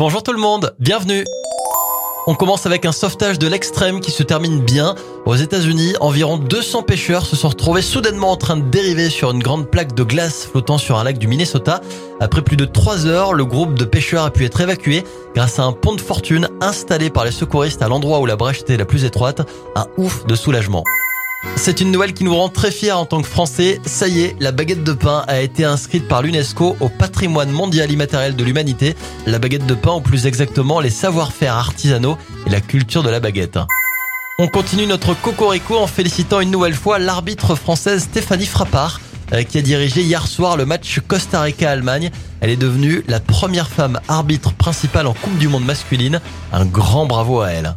Bonjour tout le monde, bienvenue. On commence avec un sauvetage de l'extrême qui se termine bien. Aux États-Unis, environ 200 pêcheurs se sont retrouvés soudainement en train de dériver sur une grande plaque de glace flottant sur un lac du Minnesota. Après plus de 3 heures, le groupe de pêcheurs a pu être évacué grâce à un pont de fortune installé par les secouristes à l'endroit où la brèche était la plus étroite. Un ouf de soulagement. C'est une nouvelle qui nous rend très fiers en tant que Français. Ça y est, la baguette de pain a été inscrite par l'UNESCO au patrimoine mondial immatériel de l'humanité. La baguette de pain, ou plus exactement les savoir-faire artisanaux et la culture de la baguette. On continue notre cocorico en félicitant une nouvelle fois l'arbitre française Stéphanie Frappard euh, qui a dirigé hier soir le match Costa Rica-Allemagne. Elle est devenue la première femme arbitre principale en Coupe du Monde masculine. Un grand bravo à elle.